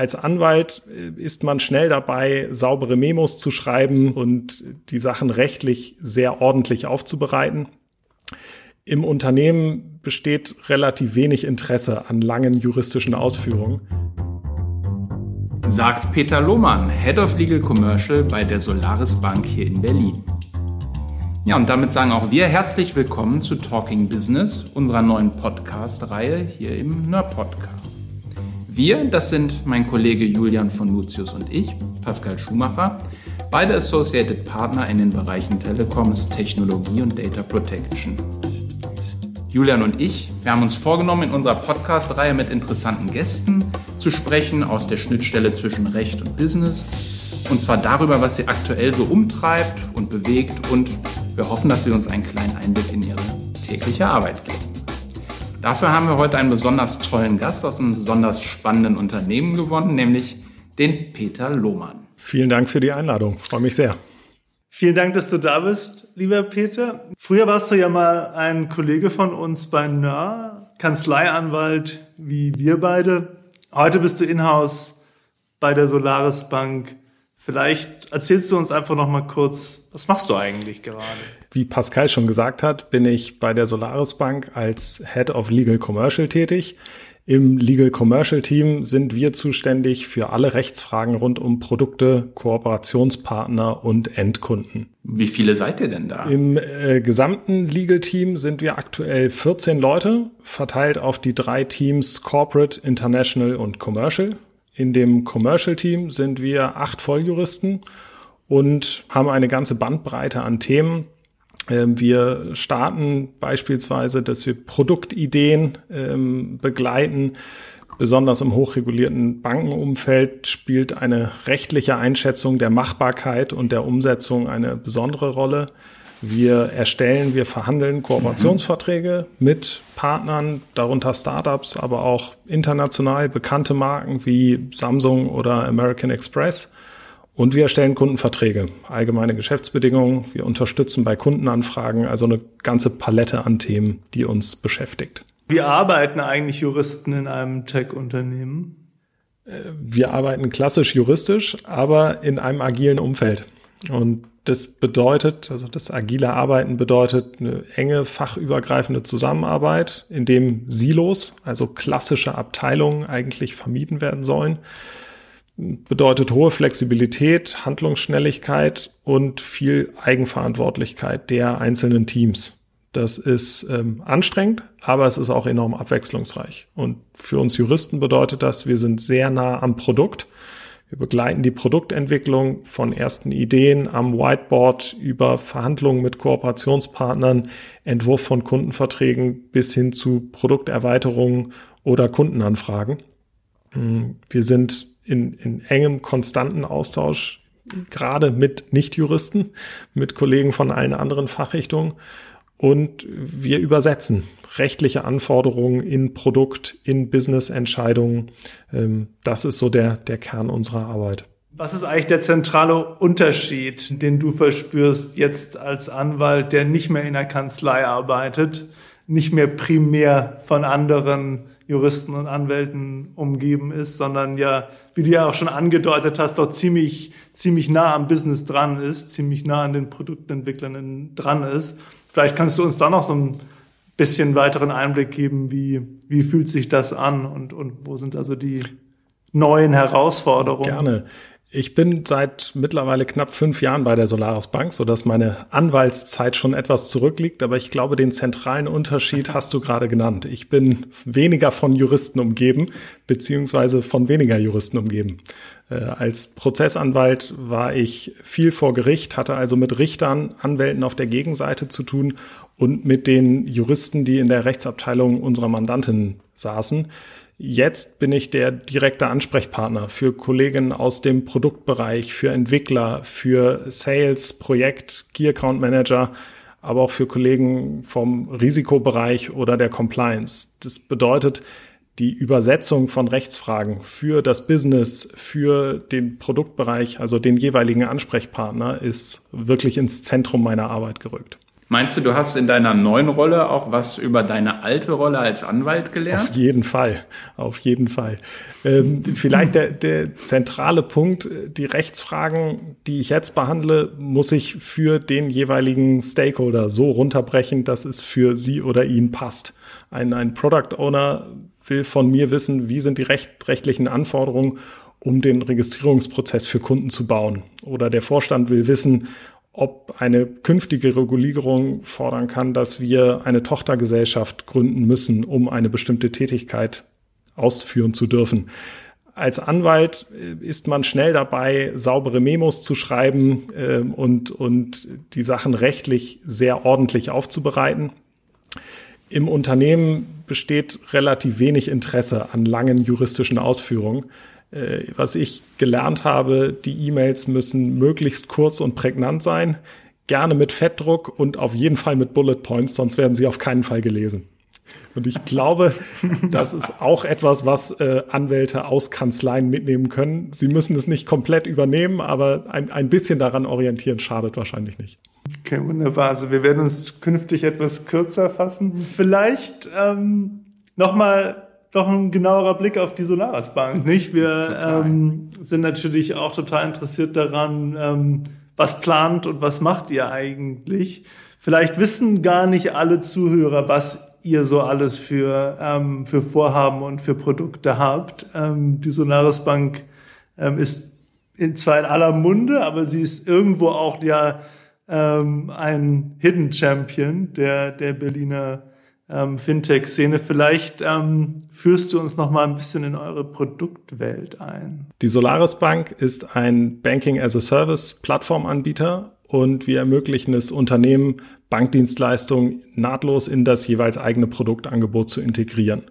als Anwalt äh, ist man schnell dabei, saubere Memos zu schreiben und die Sachen rechtlich sehr ordentlich aufzubereiten. Im Unternehmen besteht relativ wenig Interesse an langen juristischen Ausführungen. Sagt Peter Lohmann, Head of Legal Commercial bei der Solaris Bank hier in Berlin. Ja, und damit sagen auch wir herzlich willkommen zu Talking Business, unserer neuen Podcast-Reihe hier im NER Podcast. Wir, das sind mein Kollege Julian von Lucius und ich, Pascal Schumacher, beide Associated Partner in den Bereichen Telecoms, Technologie und Data Protection. Julian und ich, wir haben uns vorgenommen, in unserer Podcast-Reihe mit interessanten Gästen zu sprechen aus der Schnittstelle zwischen Recht und Business. Und zwar darüber, was sie aktuell so umtreibt und bewegt. Und wir hoffen, dass sie uns einen kleinen Einblick in ihre tägliche Arbeit geben. Dafür haben wir heute einen besonders tollen Gast aus einem besonders spannenden Unternehmen gewonnen, nämlich den Peter Lohmann. Vielen Dank für die Einladung. Freue mich sehr. Vielen Dank, dass du da bist, lieber Peter. Früher warst du ja mal ein Kollege von uns bei NÖR, Kanzleianwalt wie wir beide. Heute bist du in-house bei der Solaris Bank. Vielleicht erzählst du uns einfach noch mal kurz, was machst du eigentlich gerade? Wie Pascal schon gesagt hat, bin ich bei der Solaris Bank als Head of Legal Commercial tätig. Im Legal Commercial Team sind wir zuständig für alle Rechtsfragen rund um Produkte, Kooperationspartner und Endkunden. Wie viele seid ihr denn da? Im äh, gesamten Legal Team sind wir aktuell 14 Leute, verteilt auf die drei Teams Corporate, International und Commercial. In dem Commercial Team sind wir acht Volljuristen und haben eine ganze Bandbreite an Themen, wir starten beispielsweise, dass wir Produktideen ähm, begleiten. Besonders im hochregulierten Bankenumfeld spielt eine rechtliche Einschätzung der Machbarkeit und der Umsetzung eine besondere Rolle. Wir erstellen, wir verhandeln Kooperationsverträge mit Partnern, darunter Startups, aber auch international bekannte Marken wie Samsung oder American Express. Und wir erstellen Kundenverträge, allgemeine Geschäftsbedingungen. Wir unterstützen bei Kundenanfragen, also eine ganze Palette an Themen, die uns beschäftigt. Wie arbeiten eigentlich Juristen in einem Tech-Unternehmen? Äh, wir arbeiten klassisch juristisch, aber in einem agilen Umfeld. Und das bedeutet, also das agile Arbeiten bedeutet eine enge fachübergreifende Zusammenarbeit, in dem Silos, also klassische Abteilungen eigentlich vermieden werden sollen bedeutet hohe Flexibilität, Handlungsschnelligkeit und viel Eigenverantwortlichkeit der einzelnen Teams. Das ist ähm, anstrengend, aber es ist auch enorm abwechslungsreich. Und für uns Juristen bedeutet das, wir sind sehr nah am Produkt. Wir begleiten die Produktentwicklung von ersten Ideen am Whiteboard über Verhandlungen mit Kooperationspartnern, Entwurf von Kundenverträgen bis hin zu Produkterweiterungen oder Kundenanfragen. Wir sind in, in engem, konstanten Austausch, gerade mit Nichtjuristen, mit Kollegen von allen anderen Fachrichtungen. Und wir übersetzen rechtliche Anforderungen in Produkt, in Business-Entscheidungen. Ähm, das ist so der, der Kern unserer Arbeit. Was ist eigentlich der zentrale Unterschied, den du verspürst jetzt als Anwalt, der nicht mehr in der Kanzlei arbeitet, nicht mehr primär von anderen Juristen und Anwälten umgeben ist, sondern ja, wie du ja auch schon angedeutet hast, doch ziemlich, ziemlich nah am Business dran ist, ziemlich nah an den Produktentwicklern dran ist. Vielleicht kannst du uns da noch so ein bisschen weiteren Einblick geben, wie, wie fühlt sich das an und, und wo sind also die neuen Herausforderungen? Gerne. Ich bin seit mittlerweile knapp fünf Jahren bei der Solaris Bank, so dass meine Anwaltszeit schon etwas zurückliegt. Aber ich glaube, den zentralen Unterschied hast du gerade genannt. Ich bin weniger von Juristen umgeben, beziehungsweise von weniger Juristen umgeben. Äh, als Prozessanwalt war ich viel vor Gericht, hatte also mit Richtern, Anwälten auf der Gegenseite zu tun und mit den Juristen, die in der Rechtsabteilung unserer Mandantin saßen. Jetzt bin ich der direkte Ansprechpartner für Kolleginnen aus dem Produktbereich, für Entwickler, für Sales, Projekt, Key Account Manager, aber auch für Kollegen vom Risikobereich oder der Compliance. Das bedeutet, die Übersetzung von Rechtsfragen für das Business, für den Produktbereich, also den jeweiligen Ansprechpartner, ist wirklich ins Zentrum meiner Arbeit gerückt. Meinst du, du hast in deiner neuen Rolle auch was über deine alte Rolle als Anwalt gelernt? Auf jeden Fall, auf jeden Fall. Ähm, vielleicht der, der zentrale Punkt, die Rechtsfragen, die ich jetzt behandle, muss ich für den jeweiligen Stakeholder so runterbrechen, dass es für sie oder ihn passt. Ein, ein Product Owner will von mir wissen, wie sind die recht, rechtlichen Anforderungen, um den Registrierungsprozess für Kunden zu bauen. Oder der Vorstand will wissen, ob eine künftige Regulierung fordern kann, dass wir eine Tochtergesellschaft gründen müssen, um eine bestimmte Tätigkeit ausführen zu dürfen. Als Anwalt äh, ist man schnell dabei, saubere Memos zu schreiben äh, und, und die Sachen rechtlich sehr ordentlich aufzubereiten. Im Unternehmen besteht relativ wenig Interesse an langen juristischen Ausführungen. Äh, was ich gelernt habe, die E-Mails müssen möglichst kurz und prägnant sein, gerne mit Fettdruck und auf jeden Fall mit Bullet Points, sonst werden sie auf keinen Fall gelesen. Und ich glaube, das ist auch etwas, was äh, Anwälte aus Kanzleien mitnehmen können. Sie müssen es nicht komplett übernehmen, aber ein, ein bisschen daran orientieren schadet wahrscheinlich nicht. Okay, wunderbar. Also wir werden uns künftig etwas kürzer fassen. Vielleicht ähm, nochmal noch ein genauerer Blick auf die Solaris Bank, nicht? Wir ähm, sind natürlich auch total interessiert daran, ähm, was plant und was macht ihr eigentlich. Vielleicht wissen gar nicht alle Zuhörer, was ihr so alles für, ähm, für Vorhaben und für Produkte habt. Ähm, die Solaris Bank ähm, ist in, zwar in aller Munde, aber sie ist irgendwo auch ja ähm, ein Hidden Champion der, der Berliner ähm, Fintech-Szene. Vielleicht ähm, führst du uns noch mal ein bisschen in eure Produktwelt ein. Die Solaris Bank ist ein Banking-as-a-Service-Plattformanbieter und wir ermöglichen es Unternehmen, Bankdienstleistungen nahtlos in das jeweils eigene Produktangebot zu integrieren.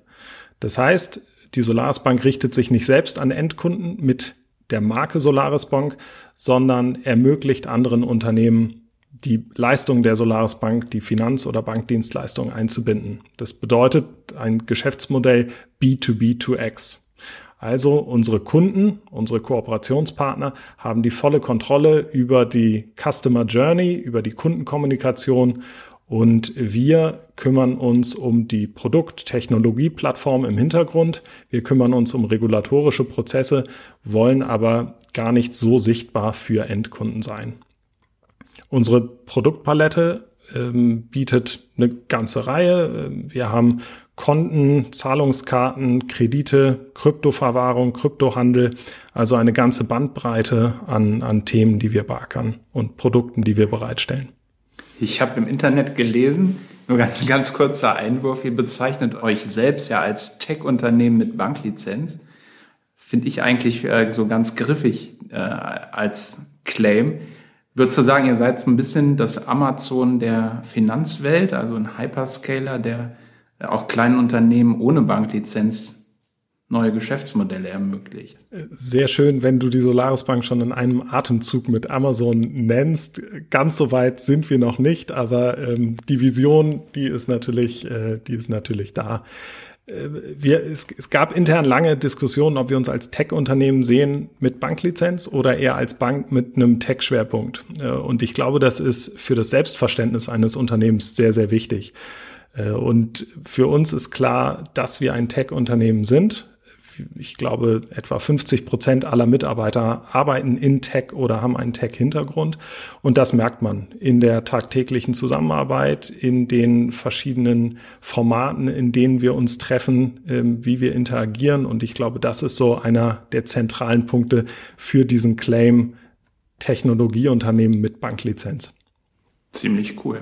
Das heißt, die Solaris Bank richtet sich nicht selbst an Endkunden mit der Marke Solaris Bank, sondern ermöglicht anderen Unternehmen die Leistung der Solaris Bank, die Finanz- oder Bankdienstleistungen einzubinden. Das bedeutet ein Geschäftsmodell B2B2X. Also unsere Kunden, unsere Kooperationspartner haben die volle Kontrolle über die Customer Journey, über die Kundenkommunikation und wir kümmern uns um die Produkt-Technologie-Plattform im Hintergrund. Wir kümmern uns um regulatorische Prozesse, wollen aber gar nicht so sichtbar für Endkunden sein. Unsere Produktpalette ähm, bietet eine ganze Reihe. Wir haben Konten, Zahlungskarten, Kredite, Kryptoverwahrung, Kryptohandel, also eine ganze Bandbreite an, an Themen, die wir beackern und Produkten, die wir bereitstellen. Ich habe im Internet gelesen, nur ganz, ganz kurzer Einwurf, ihr bezeichnet euch selbst ja als Tech-Unternehmen mit Banklizenz. Finde ich eigentlich äh, so ganz griffig äh, als Claim würde so sagen, ihr seid so ein bisschen das Amazon der Finanzwelt, also ein Hyperscaler, der auch kleinen Unternehmen ohne Banklizenz neue Geschäftsmodelle ermöglicht. Sehr schön, wenn du die Solaris Bank schon in einem Atemzug mit Amazon nennst. Ganz so weit sind wir noch nicht, aber ähm, die Vision, die ist natürlich, äh, die ist natürlich da. Äh, wir, es, es gab intern lange Diskussionen, ob wir uns als Tech-Unternehmen sehen mit Banklizenz oder eher als Bank mit einem Tech-Schwerpunkt. Äh, und ich glaube, das ist für das Selbstverständnis eines Unternehmens sehr, sehr wichtig. Äh, und für uns ist klar, dass wir ein Tech-Unternehmen sind ich glaube, etwa 50 Prozent aller Mitarbeiter arbeiten in Tech oder haben einen Tech-Hintergrund. Und das merkt man in der tagtäglichen Zusammenarbeit, in den verschiedenen Formaten, in denen wir uns treffen, ähm, wie wir interagieren. Und ich glaube, das ist so einer der zentralen Punkte für diesen Claim Technologieunternehmen mit Banklizenz. Ziemlich cool.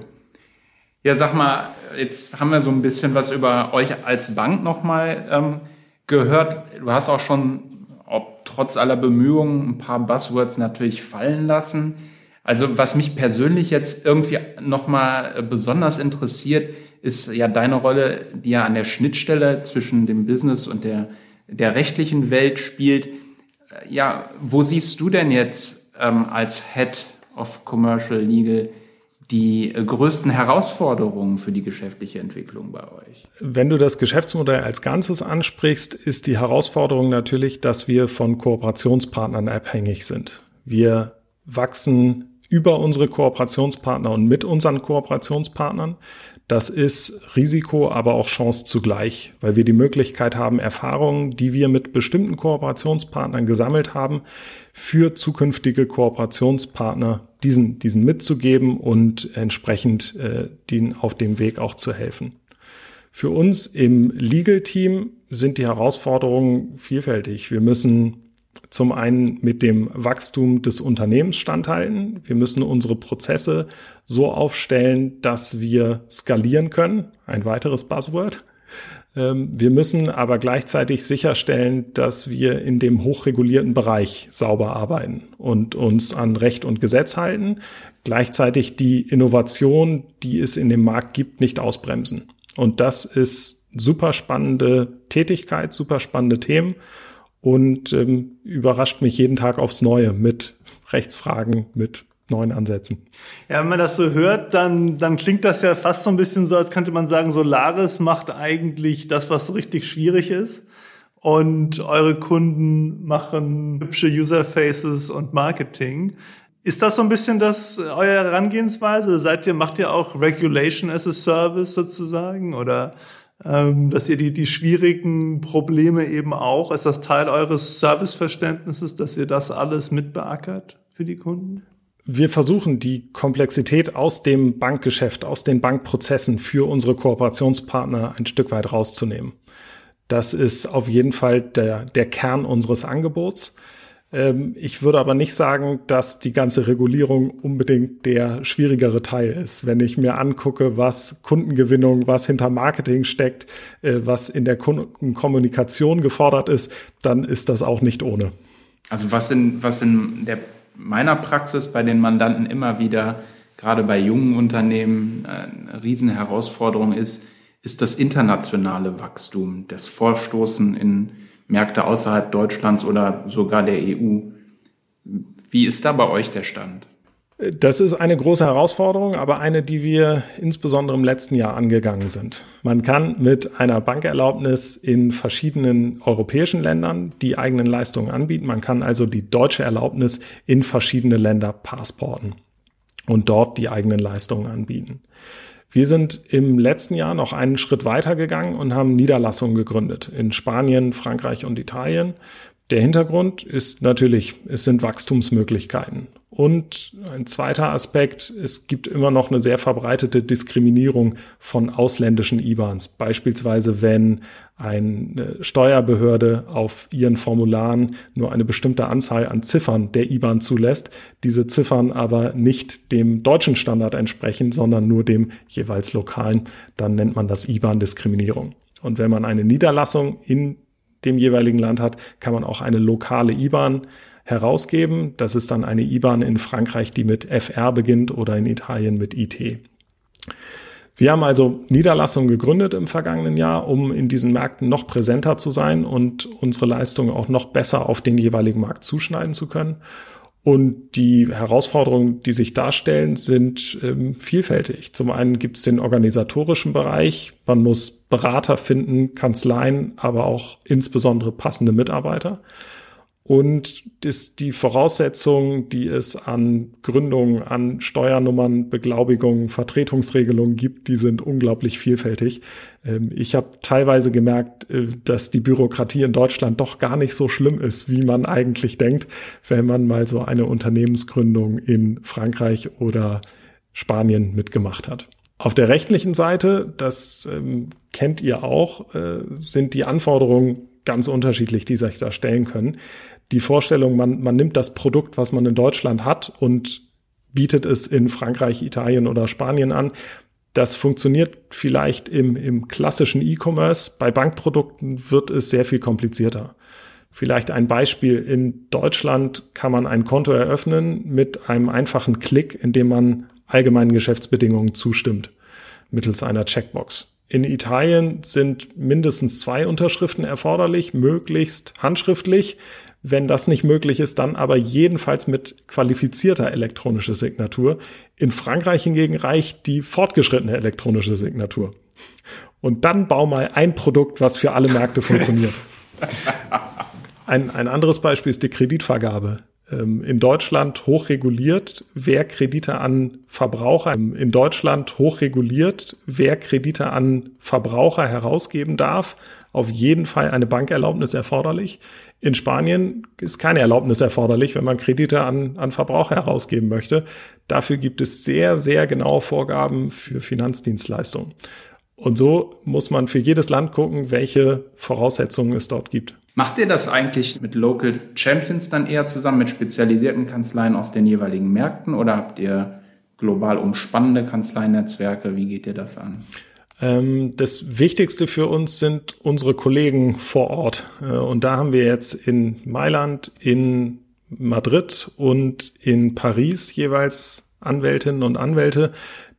Ja, sag mal, jetzt haben wir so ein bisschen was über euch als Bank nochmal ähm, gehört. Du hast auch schon, ob trotz aller Bemühungen, ein paar Buzzwords natürlich fallen lassen. Also was mich persönlich jetzt irgendwie nochmal besonders interessiert, ist ja deine Rolle, die ja an der Schnittstelle zwischen dem Business und der, der rechtlichen Welt spielt. Ja, wo siehst du denn jetzt ähm, als Head of Commercial Legal die äh, größten Herausforderungen für die geschäftliche Entwicklung bei euch? Wenn du das Geschäftsmodell als Ganzes ansprichst, ist die Herausforderung natürlich, dass wir von Kooperationspartnern abhängig sind. Wir wachsen über unsere Kooperationspartner und mit unseren Kooperationspartnern. Das ist Risiko, aber auch Chance zugleich, weil wir die Möglichkeit haben, Erfahrungen, die wir mit bestimmten Kooperationspartnern gesammelt haben, für zukünftige Kooperationspartner diesen, diesen mitzugeben und entsprechend äh, denen auf dem Weg auch zu helfen. Für uns im Legal-Team sind die Herausforderungen vielfältig. Wir müssen zum einen mit dem Wachstum des Unternehmens standhalten. Wir müssen unsere Prozesse so aufstellen, dass wir skalieren können. Ein weiteres Buzzword. Ähm, wir müssen aber gleichzeitig sicherstellen, dass wir in dem hochregulierten Bereich sauber arbeiten und uns an Recht und Gesetz halten. Gleichzeitig die Innovation, die es in dem Markt gibt, nicht ausbremsen. Und das ist super spannende Tätigkeit, super spannende Themen und ähm, überrascht mich jeden Tag aufs Neue mit Rechtsfragen, mit neuen Ansätzen. Ja, wenn man das so hört, dann, dann klingt das ja fast so ein bisschen so, als könnte man sagen, Solaris macht eigentlich das, was so richtig schwierig ist. Und eure Kunden machen hübsche Userfaces und Marketing. Ist das so ein bisschen das eure Herangehensweise? Seid ihr, macht ihr auch Regulation as a Service sozusagen? Oder ähm, dass ihr die, die schwierigen Probleme eben auch, ist das Teil eures Serviceverständnisses, dass ihr das alles mitbeackert für die Kunden? Wir versuchen die Komplexität aus dem Bankgeschäft, aus den Bankprozessen für unsere Kooperationspartner ein Stück weit rauszunehmen. Das ist auf jeden Fall der, der Kern unseres Angebots. Ähm, ich würde aber nicht sagen, dass die ganze Regulierung unbedingt der schwierigere Teil ist. Wenn ich mir angucke, was Kundengewinnung, was hinter Marketing steckt, äh, was in der Kundenkommunikation gefordert ist, dann ist das auch nicht ohne. Also was in, was in der, meiner Praxis bei den Mandanten immer wieder, gerade bei jungen Unternehmen, äh, eine Riesenherausforderung ist, ist das internationale Wachstum, das Vorstoßen in Märkte außerhalb Deutschlands oder sogar der EU. Wie ist da bei euch der Stand? Das ist eine große Herausforderung, aber eine, die wir insbesondere im letzten Jahr angegangen sind. Man kann mit einer Bankerlaubnis in verschiedenen europäischen Ländern die eigenen Leistungen anbieten. Man kann also die deutsche Erlaubnis in verschiedene Länder passporten und dort die eigenen Leistungen anbieten. Wir sind im letzten Jahr noch einen Schritt weiter gegangen und haben Niederlassungen gegründet in Spanien, Frankreich und Italien. Der Hintergrund ist natürlich, es sind Wachstumsmöglichkeiten. Und ein zweiter Aspekt, es gibt immer noch eine sehr verbreitete Diskriminierung von ausländischen IBANs. Beispielsweise, wenn eine Steuerbehörde auf ihren Formularen nur eine bestimmte Anzahl an Ziffern der IBAN zulässt, diese Ziffern aber nicht dem deutschen Standard entsprechen, sondern nur dem jeweils lokalen, dann nennt man das IBAN-Diskriminierung. Und wenn man eine Niederlassung in dem jeweiligen Land hat, kann man auch eine lokale IBAN herausgeben. Das ist dann eine IBAN in Frankreich, die mit FR beginnt oder in Italien mit IT. Wir haben also Niederlassungen gegründet im vergangenen Jahr, um in diesen Märkten noch präsenter zu sein und unsere Leistungen auch noch besser auf den jeweiligen Markt zuschneiden zu können. Und die Herausforderungen, die sich darstellen, sind ähm, vielfältig. Zum einen gibt es den organisatorischen Bereich. Man muss Berater finden, Kanzleien, aber auch insbesondere passende Mitarbeiter. Und ist die Voraussetzung, die es an Gründungen, an Steuernummern, Beglaubigungen, Vertretungsregelungen gibt, die sind unglaublich vielfältig. Ähm, ich habe teilweise gemerkt, äh, dass die Bürokratie in Deutschland doch gar nicht so schlimm ist, wie man eigentlich denkt, wenn man mal so eine Unternehmensgründung in Frankreich oder Spanien mitgemacht hat. Auf der rechtlichen Seite, das ähm, kennt ihr auch, äh, sind die Anforderungen ganz unterschiedlich, die sich da stellen können die Vorstellung, man, man nimmt das Produkt, was man in Deutschland hat und bietet es in Frankreich, Italien oder Spanien an. Das funktioniert vielleicht im, im klassischen E-Commerce. Bei Bankprodukten wird es sehr viel komplizierter. Vielleicht ein Beispiel. In Deutschland kann man ein Konto eröffnen mit einem einfachen Klick, indem man allgemeinen Geschäftsbedingungen zustimmt, mittels einer Checkbox. In Italien sind mindestens zwei Unterschriften erforderlich, möglichst handschriftlich. Wenn das nicht möglich ist, dann aber jedenfalls mit qualifizierter elektronischer Signatur. In Frankreich hingegen reicht die fortgeschrittene elektronische Signatur. Und dann bau mal ein Produkt, was für alle Märkte funktioniert. Ein, ein anderes Beispiel ist die Kreditvergabe. Ähm, in Deutschland hochreguliert, wer Kredite an Verbraucher in Deutschland hochreguliert, wer Kredite an Verbraucher herausgeben darf. Auf jeden Fall eine Bankerlaubnis erforderlich. In Spanien ist keine Erlaubnis erforderlich, wenn man Kredite an, an Verbraucher herausgeben möchte. Dafür gibt es sehr, sehr genaue Vorgaben für Finanzdienstleistungen. Und so muss man für jedes Land gucken, welche Voraussetzungen es dort gibt. Macht ihr das eigentlich mit Local Champions dann eher zusammen mit spezialisierten Kanzleien aus den jeweiligen Märkten oder habt ihr global umspannende Kanzleinetzwerke? Wie geht ihr das an? Ähm, das Wichtigste für uns sind unsere Kollegen vor Ort. Äh, und da haben wir jetzt in Mailand, in Madrid und in Paris jeweils Anwältinnen und Anwälte,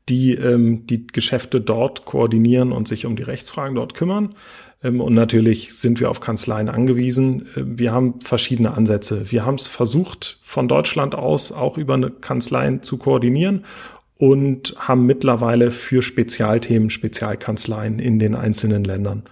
die ähm, die Geschäfte dort koordinieren und sich um die Rechtsfragen dort kümmern. Ähm, und natürlich sind wir auf Kanzleien angewiesen. Ähm, wir haben verschiedene Ansätze. Wir haben es versucht, von Deutschland aus auch über eine Kanzleien zu koordinieren und haben mittlerweile für Spezialthemen Spezialkanzleien in den einzelnen Ländern.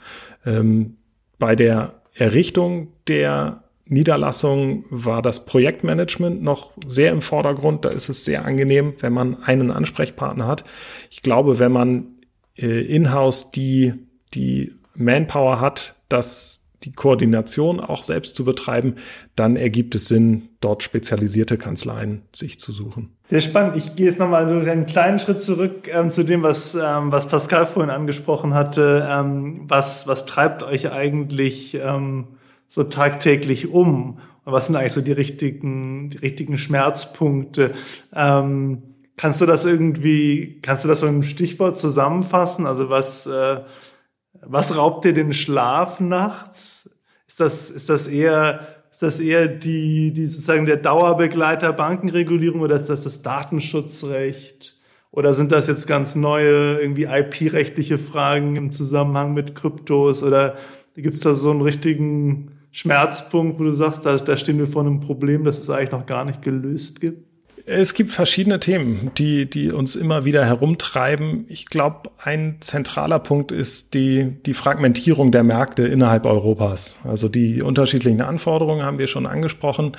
Ähm, bei der Errichtung der Niederlassung war das Projektmanagement noch sehr im Vordergrund. Da ist es sehr angenehm, wenn man einen Ansprechpartner hat. Ich glaube, wenn man äh, in-house die, die Manpower hat, das die Koordination auch selbst zu betreiben, dann ergibt es Sinn, dort spezialisierte Kanzleien sich zu suchen. Sehr spannend. Ich gehe jetzt nochmal so einen kleinen Schritt zurück ähm, zu dem, was, ähm, was Pascal vorhin angesprochen hatte. Ähm, was, was treibt euch eigentlich ähm, so tagtäglich um? Und was sind eigentlich so die richtigen, die richtigen Schmerzpunkte? Ähm, kannst du das irgendwie, kannst du das so ein Stichwort zusammenfassen? Also was, äh, was raubt dir den Schlaf nachts? Ist das, ist das eher, ist das eher die, die sozusagen der Dauerbegleiter Bankenregulierung oder ist das das Datenschutzrecht? Oder sind das jetzt ganz neue irgendwie IP-rechtliche Fragen im Zusammenhang mit Kryptos? Oder gibt es da so einen richtigen Schmerzpunkt, wo du sagst, da, da stehen wir vor einem Problem, das es eigentlich noch gar nicht gelöst gibt? Es gibt verschiedene Themen, die, die uns immer wieder herumtreiben. Ich glaube, ein zentraler Punkt ist die, die Fragmentierung der Märkte innerhalb Europas. Also die unterschiedlichen Anforderungen haben wir schon angesprochen.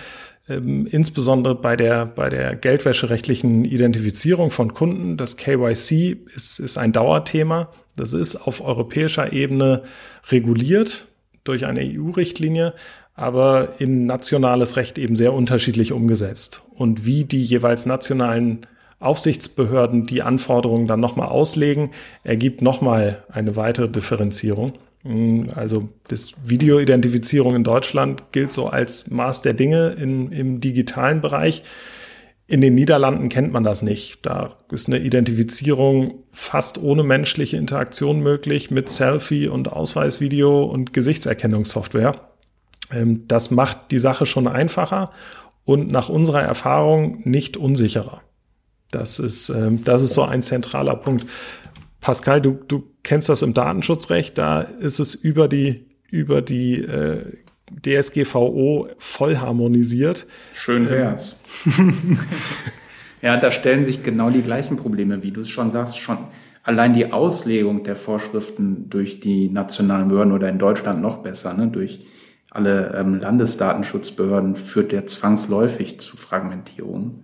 Ähm, insbesondere bei der, bei der geldwäscherechtlichen Identifizierung von Kunden. Das KYC ist, ist ein Dauerthema. Das ist auf europäischer Ebene reguliert durch eine EU-Richtlinie aber in nationales Recht eben sehr unterschiedlich umgesetzt. Und wie die jeweils nationalen Aufsichtsbehörden die Anforderungen dann nochmal auslegen, ergibt nochmal eine weitere Differenzierung. Mm, also das Videoidentifizierung in Deutschland gilt so als Maß der Dinge in, im digitalen Bereich. In den Niederlanden kennt man das nicht. Da ist eine Identifizierung fast ohne menschliche Interaktion möglich mit Selfie und Ausweisvideo und Gesichtserkennungssoftware. Ähm, das macht die Sache schon einfacher und nach unserer Erfahrung nicht unsicherer. Das ist, ähm, das ist so ein zentraler Punkt. Pascal, du, du kennst das im Datenschutzrecht, da ist es über die, über die äh, DSGVO voll harmonisiert. Schön ähm, wär's. ja, da stellen sich genau die gleichen Probleme, wie du es schon sagst, schon allein die Auslegung der Vorschriften durch die nationalen Behörden oder in Deutschland noch besser, ne, durch alle ähm, Landesdatenschutzbehörden führt der zwangsläufig zu Fragmentierung.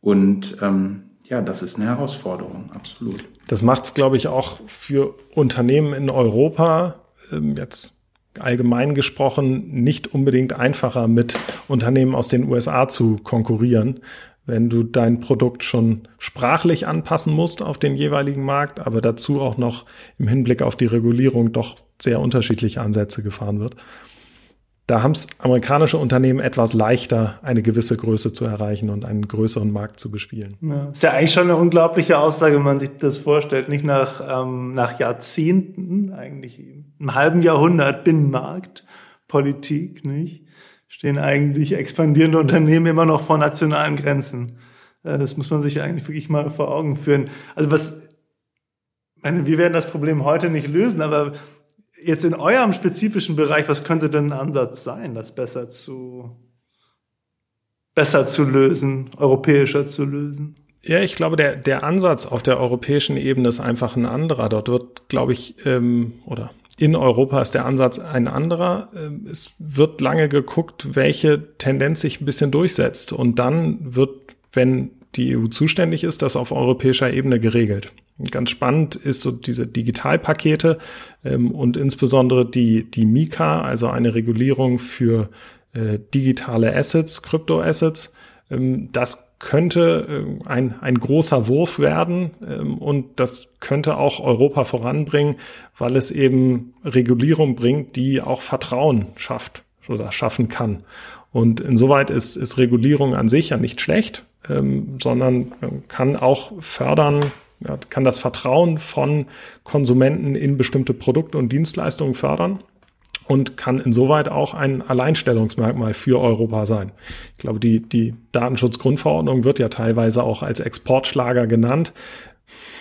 Und ähm, ja, das ist eine Herausforderung, absolut. Das macht es, glaube ich, auch für Unternehmen in Europa ähm, jetzt allgemein gesprochen nicht unbedingt einfacher, mit Unternehmen aus den USA zu konkurrieren, wenn du dein Produkt schon sprachlich anpassen musst auf den jeweiligen Markt, aber dazu auch noch im Hinblick auf die Regulierung doch sehr unterschiedliche Ansätze gefahren wird. Da haben es amerikanische Unternehmen etwas leichter, eine gewisse Größe zu erreichen und einen größeren Markt zu bespielen. Ja, ist ja eigentlich schon eine unglaubliche Aussage, wenn man sich das vorstellt. Nicht nach, ähm, nach Jahrzehnten, eigentlich einem halben Jahrhundert Binnenmarkt, Politik, nicht? Stehen eigentlich expandierende Unternehmen immer noch vor nationalen Grenzen. Äh, das muss man sich eigentlich wirklich mal vor Augen führen. Also was, meine, wir werden das Problem heute nicht lösen, aber jetzt in eurem spezifischen Bereich, was könnte denn ein Ansatz sein, das besser zu, besser zu lösen, europäischer zu lösen? Ja, ich glaube, der, der Ansatz auf der europäischen Ebene ist einfach ein anderer. Dort wird, glaube ich, ähm, oder in Europa ist der Ansatz ein anderer. Ähm, es wird lange geguckt, welche Tendenz sich ein bisschen durchsetzt. Und dann wird, wenn die EU zuständig ist, das auf europäischer Ebene geregelt. Ganz spannend ist so diese Digitalpakete ähm, und insbesondere die, die Mika, also eine Regulierung für äh, digitale Assets, Kryptoassets. Ähm, das könnte äh, ein, ein großer Wurf werden ähm, und das könnte auch Europa voranbringen, weil es eben Regulierung bringt, die auch Vertrauen schafft oder schaffen kann. Und insoweit ist, ist Regulierung an sich ja nicht schlecht, ähm, sondern kann auch fördern, kann das Vertrauen von Konsumenten in bestimmte Produkte und Dienstleistungen fördern und kann insoweit auch ein Alleinstellungsmerkmal für Europa sein. Ich glaube, die, die Datenschutzgrundverordnung wird ja teilweise auch als Exportschlager genannt.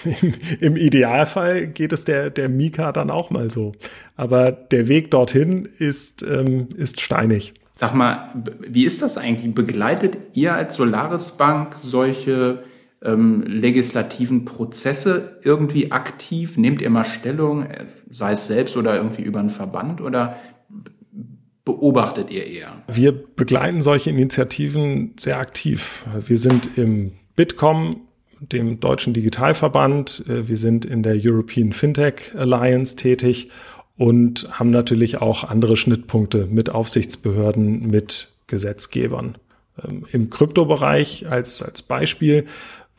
Im, Im, Idealfall geht es der, der Mika dann auch mal so. Aber der Weg dorthin ist, ähm, ist steinig. Sag mal, wie ist das eigentlich? Begleitet ihr als Solaris Bank solche ähm, legislativen Prozesse irgendwie aktiv? Nehmt ihr mal Stellung, sei es selbst oder irgendwie über einen Verband oder beobachtet ihr eher? Wir begleiten solche Initiativen sehr aktiv. Wir sind im Bitkom, dem Deutschen Digitalverband, äh, wir sind in der European Fintech Alliance tätig und haben natürlich auch andere Schnittpunkte mit Aufsichtsbehörden, mit Gesetzgebern. Ähm, Im Kryptobereich als, als Beispiel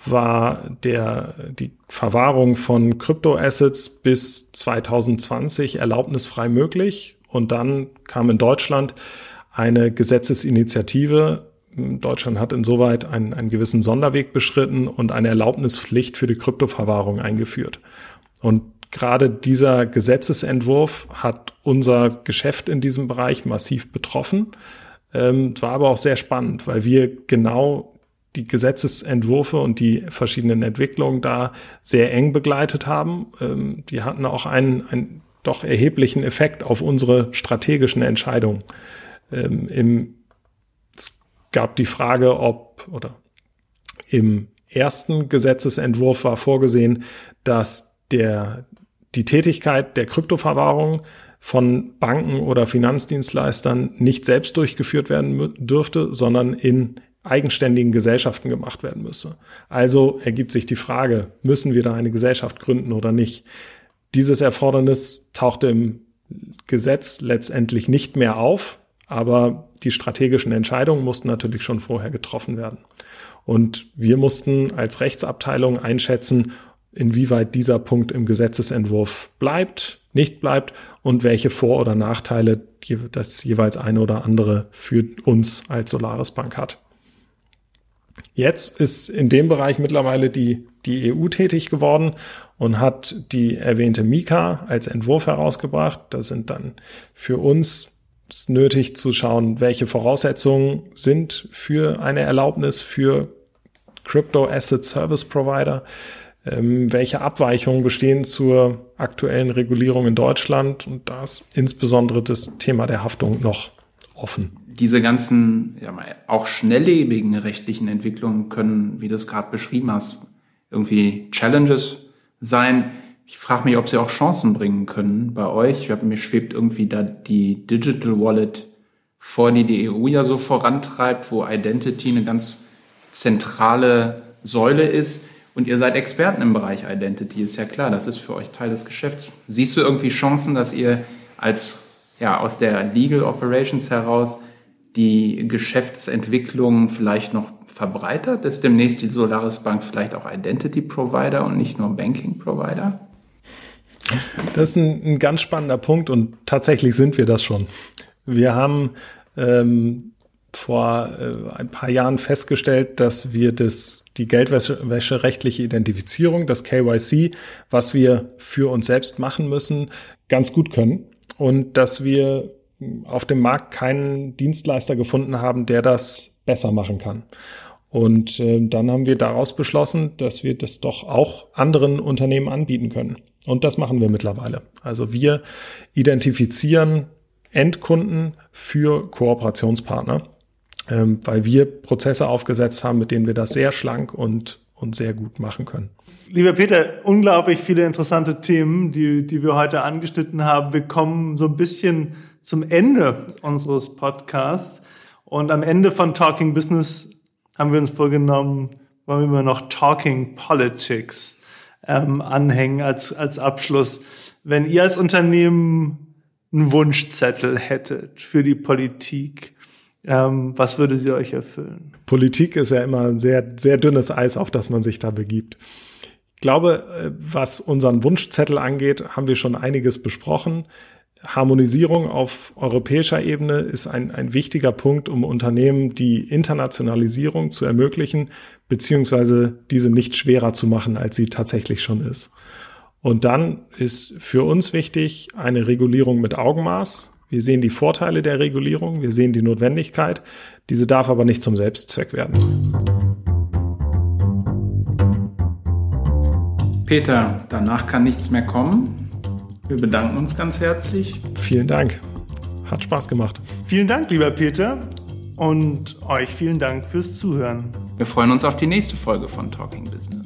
war der, die Verwahrung von Kryptoassets bis 2020 erlaubnisfrei möglich. Und dann kam in Deutschland eine Gesetzesinitiative. Deutschland hat insoweit einen, einen gewissen Sonderweg beschritten und eine Erlaubnispflicht für die Kryptoverwahrung eingeführt. Und gerade dieser Gesetzesentwurf hat unser Geschäft in diesem Bereich massiv betroffen. Ähm, war aber auch sehr spannend, weil wir genau die Gesetzesentwürfe und die verschiedenen Entwicklungen da sehr eng begleitet haben. Ähm, die hatten auch einen, einen doch erheblichen Effekt auf unsere strategischen Entscheidungen. Ähm, im, es gab die Frage, ob oder im ersten Gesetzesentwurf war vorgesehen, dass der, die Tätigkeit der Kryptoverwahrung von Banken oder Finanzdienstleistern nicht selbst durchgeführt werden dürfte, sondern in eigenständigen Gesellschaften gemacht werden müsse. Also ergibt sich die Frage, müssen wir da eine Gesellschaft gründen oder nicht? Dieses Erfordernis tauchte im Gesetz letztendlich nicht mehr auf, aber die strategischen Entscheidungen mussten natürlich schon vorher getroffen werden. Und wir mussten als Rechtsabteilung einschätzen, inwieweit dieser Punkt im Gesetzesentwurf bleibt, nicht bleibt und welche Vor- oder Nachteile das jeweils eine oder andere für uns als Solaris Bank hat. Jetzt ist in dem Bereich mittlerweile die, die EU tätig geworden und hat die erwähnte Mika als Entwurf herausgebracht. Da sind dann für uns nötig zu schauen, welche Voraussetzungen sind für eine Erlaubnis für Crypto Asset Service Provider, ähm, welche Abweichungen bestehen zur aktuellen Regulierung in Deutschland und da ist insbesondere das Thema der Haftung noch offen diese ganzen ja, auch schnelllebigen rechtlichen Entwicklungen können, wie du es gerade beschrieben hast, irgendwie Challenges sein. Ich frage mich, ob sie auch Chancen bringen können bei euch. Ich hab, mir schwebt irgendwie da die Digital Wallet vor, die die EU ja so vorantreibt, wo Identity eine ganz zentrale Säule ist. Und ihr seid Experten im Bereich Identity, ist ja klar, das ist für euch Teil des Geschäfts. Siehst du irgendwie Chancen, dass ihr als ja aus der Legal Operations heraus die Geschäftsentwicklung vielleicht noch verbreitert? Ist demnächst die Solaris Bank vielleicht auch Identity Provider und nicht nur Banking Provider? Das ist ein, ein ganz spannender Punkt und tatsächlich sind wir das schon. Wir haben ähm, vor äh, ein paar Jahren festgestellt, dass wir das, die Geldwäscherechtliche Identifizierung, das KYC, was wir für uns selbst machen müssen, ganz gut können und dass wir auf dem Markt keinen Dienstleister gefunden haben, der das besser machen kann. Und äh, dann haben wir daraus beschlossen, dass wir das doch auch anderen Unternehmen anbieten können. Und das machen wir mittlerweile. Also wir identifizieren Endkunden für Kooperationspartner, ähm, weil wir Prozesse aufgesetzt haben, mit denen wir das sehr schlank und, und sehr gut machen können. Lieber Peter, unglaublich viele interessante Themen, die, die wir heute angeschnitten haben. Wir kommen so ein bisschen zum Ende unseres Podcasts. Und am Ende von Talking Business haben wir uns vorgenommen, wollen wir noch Talking Politics ähm, anhängen als, als Abschluss. Wenn ihr als Unternehmen einen Wunschzettel hättet für die Politik, ähm, was würde sie euch erfüllen? Politik ist ja immer ein sehr, sehr dünnes Eis, auf das man sich da begibt. Ich glaube, äh, was unseren Wunschzettel angeht, haben wir schon einiges besprochen. Harmonisierung auf europäischer Ebene ist ein, ein wichtiger Punkt, um Unternehmen die Internationalisierung zu ermöglichen, beziehungsweise diese nicht schwerer zu machen, als sie tatsächlich schon ist. Und dann ist für uns wichtig eine Regulierung mit Augenmaß. Wir sehen die Vorteile der Regulierung, wir sehen die Notwendigkeit. Diese darf aber nicht zum Selbstzweck werden. Peter, danach kann nichts mehr kommen. Wir bedanken uns ganz herzlich. Vielen Dank. Hat Spaß gemacht. Vielen Dank, lieber Peter. Und euch vielen Dank fürs Zuhören. Wir freuen uns auf die nächste Folge von Talking Business.